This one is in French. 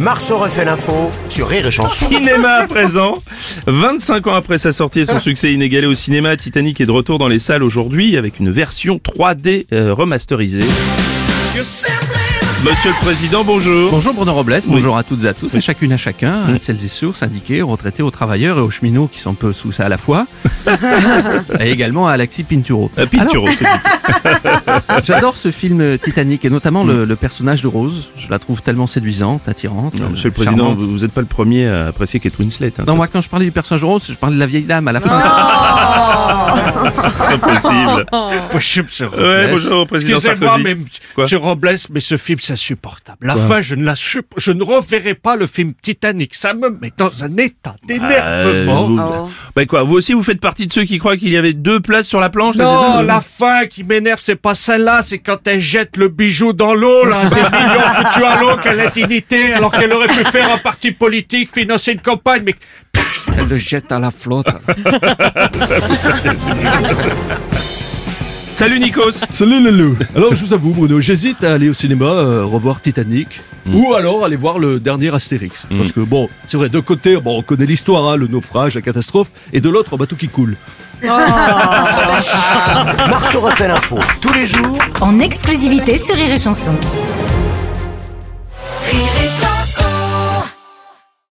Marceau refait l'info sur Rire et Chanson. Cinéma à présent. 25 ans après sa sortie et son succès inégalé au cinéma, Titanic est de retour dans les salles aujourd'hui avec une version 3D euh, remasterisée. Monsieur le Président, bonjour. Bonjour Bruno Robles, bonjour à toutes et à tous, à chacune à chacun, à celles et ceux, aux syndiqués, aux retraités, aux travailleurs et aux cheminots qui sont un peu sous ça à la fois, et également à Alexis Pinturo. Euh, Pinturo, c'est dit. J'adore ce film Titanic et notamment le, le personnage de Rose. Je la trouve tellement séduisante, attirante. Non, Monsieur le euh, Président, charmante. vous n'êtes pas le premier à apprécier Kate Winslet. Hein, Non, ça, moi quand je parlais du personnage de Rose, je parlais de la vieille dame à la fin. c'est pas possible. Bonjour, monsieur Robles. Ouais, bonjour, Président Excusez-moi, mais monsieur Robles, mais ce film, c'est insupportable. La fin, je ne la sup- je ne reverrai pas le film Titanic. Ça me met dans un état d'énervement. Euh, vous- Bah quoi, vous aussi vous faites partie de ceux qui croient qu'il y avait deux places sur la planche là, c'est ça, Non, la fin qui m'énerve, c'est pas celle-là, c'est quand elle jette le bijou dans l'eau, là, des millions foutus à l'eau, quelle indignité, alors qu'elle aurait pu faire un parti politique, financer une campagne, mais elle le jette à la flotte. Salut Nikos Salut le loup Alors je vous avoue Bruno, j'hésite à aller au cinéma euh, revoir Titanic ou alors aller voir le dernier Astérix. Parce que bon, c'est vrai, d'un côté, bon, on connaît l'histoire, hein, le naufrage, la catastrophe, et de l'autre, un bateau qui coule. Marceau refait l'info tous les jours en exclusivité sur Rire et Chanson.